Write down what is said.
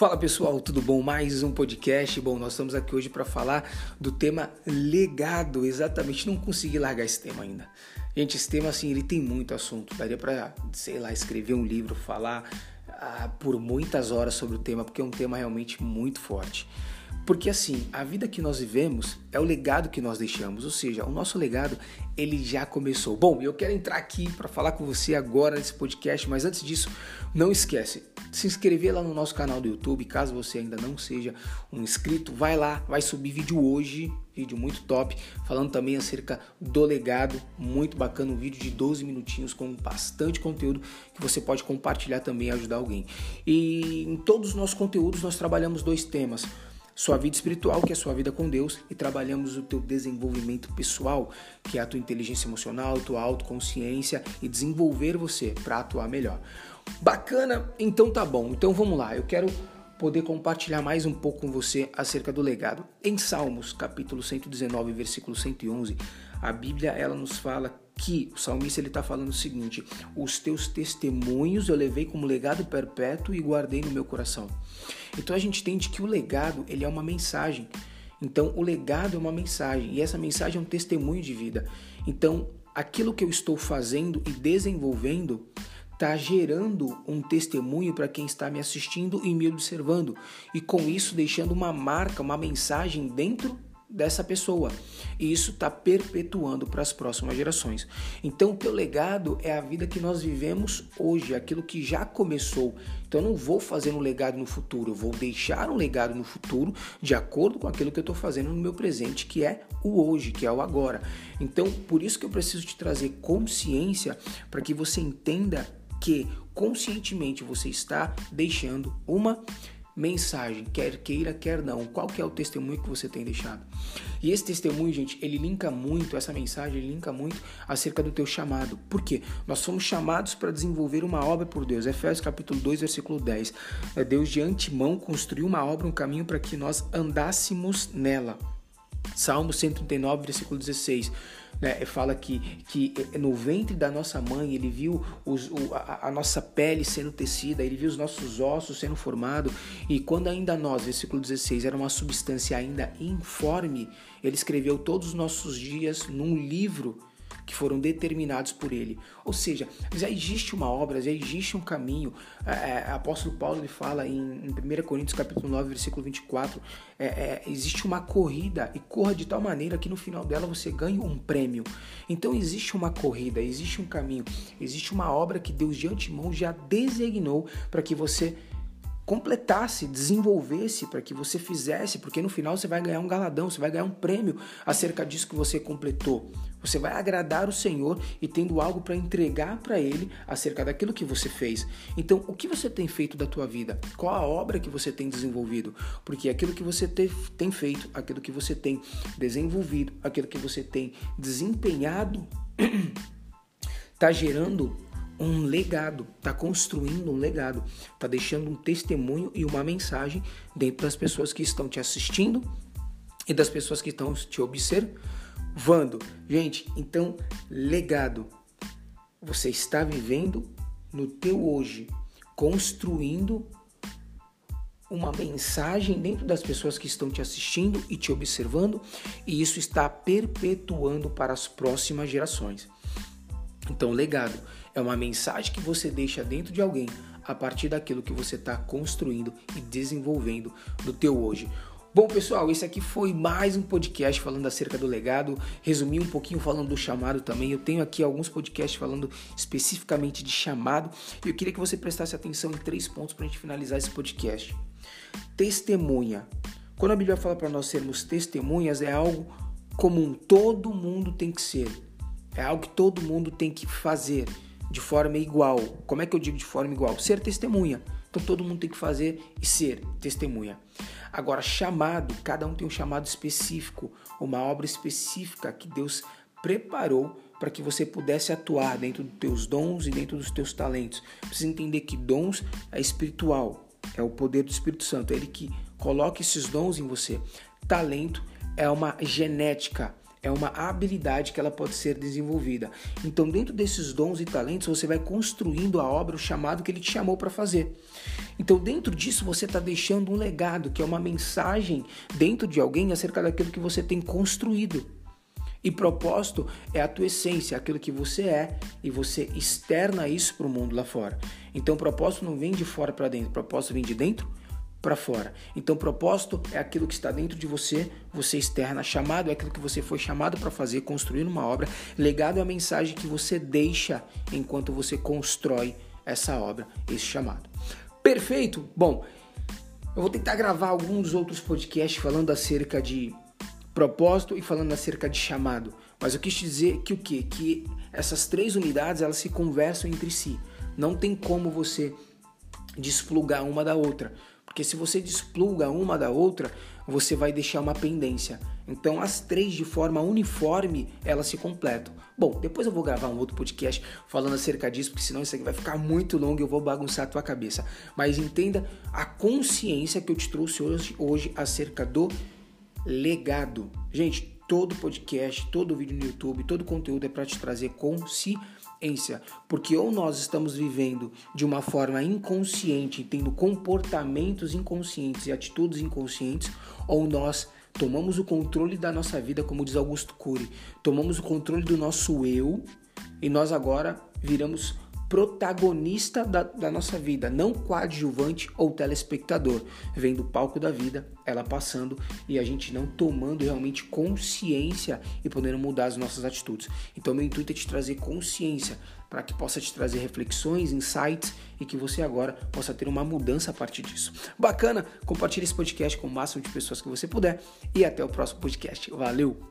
Fala pessoal, tudo bom? Mais um podcast. Bom, nós estamos aqui hoje para falar do tema legado. Exatamente, não consegui largar esse tema ainda. Gente, esse tema assim, ele tem muito assunto. Daria para, sei lá, escrever um livro, falar ah, por muitas horas sobre o tema, porque é um tema realmente muito forte. Porque assim, a vida que nós vivemos é o legado que nós deixamos, ou seja, o nosso legado ele já começou. Bom, eu quero entrar aqui para falar com você agora nesse podcast, mas antes disso, não esquece, se inscrever lá no nosso canal do YouTube, caso você ainda não seja um inscrito, vai lá, vai subir vídeo hoje, vídeo muito top, falando também acerca do legado, muito bacana, um vídeo de 12 minutinhos com bastante conteúdo que você pode compartilhar também e ajudar alguém. E em todos os nossos conteúdos nós trabalhamos dois temas sua vida espiritual, que é a sua vida com Deus, e trabalhamos o teu desenvolvimento pessoal, que é a tua inteligência emocional, tua autoconsciência e desenvolver você para atuar melhor. Bacana? Então tá bom. Então vamos lá. Eu quero poder compartilhar mais um pouco com você acerca do legado. Em Salmos, capítulo 119, versículo 111, a Bíblia ela nos fala que o salmista ele está falando o seguinte: os teus testemunhos eu levei como legado perpétuo e guardei no meu coração. Então a gente entende que o legado ele é uma mensagem. Então o legado é uma mensagem e essa mensagem é um testemunho de vida. Então aquilo que eu estou fazendo e desenvolvendo está gerando um testemunho para quem está me assistindo e me observando, e com isso deixando uma marca, uma mensagem dentro dessa pessoa. E isso está perpetuando para as próximas gerações. Então, o teu legado é a vida que nós vivemos hoje, aquilo que já começou. Então, eu não vou fazer um legado no futuro, eu vou deixar um legado no futuro de acordo com aquilo que eu estou fazendo no meu presente, que é o hoje, que é o agora. Então, por isso que eu preciso te trazer consciência para que você entenda que conscientemente você está deixando uma mensagem, quer queira, quer não. Qual que é o testemunho que você tem deixado? E esse testemunho, gente, ele linka muito, essa mensagem ele linka muito acerca do teu chamado. Por quê? Nós somos chamados para desenvolver uma obra por Deus. Efésios capítulo 2, versículo 10. É, Deus de antemão construiu uma obra, um caminho para que nós andássemos nela. Salmo 139, versículo 16 né, fala que, que no ventre da nossa mãe ele viu os, o, a, a, nossa pele sendo tecida, ele viu os nossos ossos sendo formados, e quando ainda nós, versículo 16, era uma substância ainda informe, ele escreveu todos os nossos dias num livro que foram determinados por ele. Ou seja, já existe uma obra, já existe um caminho. É, é, apóstolo Paulo ele fala em, em 1 Coríntios capítulo 9, versículo 24, é, é, existe uma corrida e corra de tal maneira que no final dela você ganhe um prêmio. Então existe uma corrida, existe um caminho, existe uma obra que Deus de antemão já designou para que você completasse, desenvolvesse, para que você fizesse, porque no final você vai ganhar um galadão, você vai ganhar um prêmio acerca disso que você completou. Você vai agradar o Senhor e tendo algo para entregar para Ele acerca daquilo que você fez. Então, o que você tem feito da tua vida? Qual a obra que você tem desenvolvido? Porque aquilo que você tem feito, aquilo que você tem desenvolvido, aquilo que você tem desempenhado, está gerando um legado, está construindo um legado, está deixando um testemunho e uma mensagem dentro das pessoas que estão te assistindo e das pessoas que estão te observando. Gente, então, legado. Você está vivendo no teu hoje, construindo uma mensagem dentro das pessoas que estão te assistindo e te observando, e isso está perpetuando para as próximas gerações. Então, legado é uma mensagem que você deixa dentro de alguém a partir daquilo que você está construindo e desenvolvendo no teu hoje. Bom, pessoal, esse aqui foi mais um podcast falando acerca do legado. Resumi um pouquinho falando do chamado também. Eu tenho aqui alguns podcasts falando especificamente de chamado. E eu queria que você prestasse atenção em três pontos para a gente finalizar esse podcast. Testemunha. Quando a Bíblia fala para nós sermos testemunhas, é algo comum. Todo mundo tem que ser. É algo que todo mundo tem que fazer de forma igual. Como é que eu digo de forma igual? Ser testemunha. Então todo mundo tem que fazer e ser testemunha. Agora, chamado, cada um tem um chamado específico, uma obra específica que Deus preparou para que você pudesse atuar dentro dos teus dons e dentro dos teus talentos. Precisa entender que dons é espiritual, é o poder do Espírito Santo, é ele que coloca esses dons em você. Talento é uma genética, é uma habilidade que ela pode ser desenvolvida. Então, dentro desses dons e talentos, você vai construindo a obra, o chamado que ele te chamou para fazer. Então, dentro disso, você está deixando um legado, que é uma mensagem dentro de alguém acerca daquilo que você tem construído. E propósito é a tua essência, aquilo que você é, e você externa isso para o mundo lá fora. Então, propósito não vem de fora para dentro, propósito vem de dentro para fora. Então, propósito é aquilo que está dentro de você, você externa. Chamado é aquilo que você foi chamado para fazer, construir uma obra. Legado é a mensagem que você deixa enquanto você constrói essa obra, esse chamado. Perfeito? Bom, eu vou tentar gravar alguns outros podcasts falando acerca de propósito e falando acerca de chamado. Mas eu quis dizer que o quê? Que essas três unidades elas se conversam entre si. Não tem como você desplugar uma da outra. Porque se você despluga uma da outra, você vai deixar uma pendência. Então as três de forma uniforme, elas se completam. Bom, depois eu vou gravar um outro podcast falando acerca disso, porque senão isso aqui vai ficar muito longo e eu vou bagunçar a tua cabeça. Mas entenda a consciência que eu te trouxe hoje, hoje acerca do legado. Gente, todo podcast, todo vídeo no YouTube, todo conteúdo é para te trazer consciência porque ou nós estamos vivendo de uma forma inconsciente, tendo comportamentos inconscientes e atitudes inconscientes, ou nós tomamos o controle da nossa vida, como diz Augusto Cury, tomamos o controle do nosso eu e nós agora viramos protagonista da, da, nossa vida, não coadjuvante ou telespectador, vendo o palco da vida, ela passando e a gente não tomando realmente consciência e podendo mudar as nossas atitudes. Então, meu intuito é te trazer consciência para que possa te trazer reflexões, insights e que você agora possa ter uma mudança a partir disso. Bacana? Compartilhe esse podcast com o máximo de pessoas que você puder e até o próximo podcast. Valeu!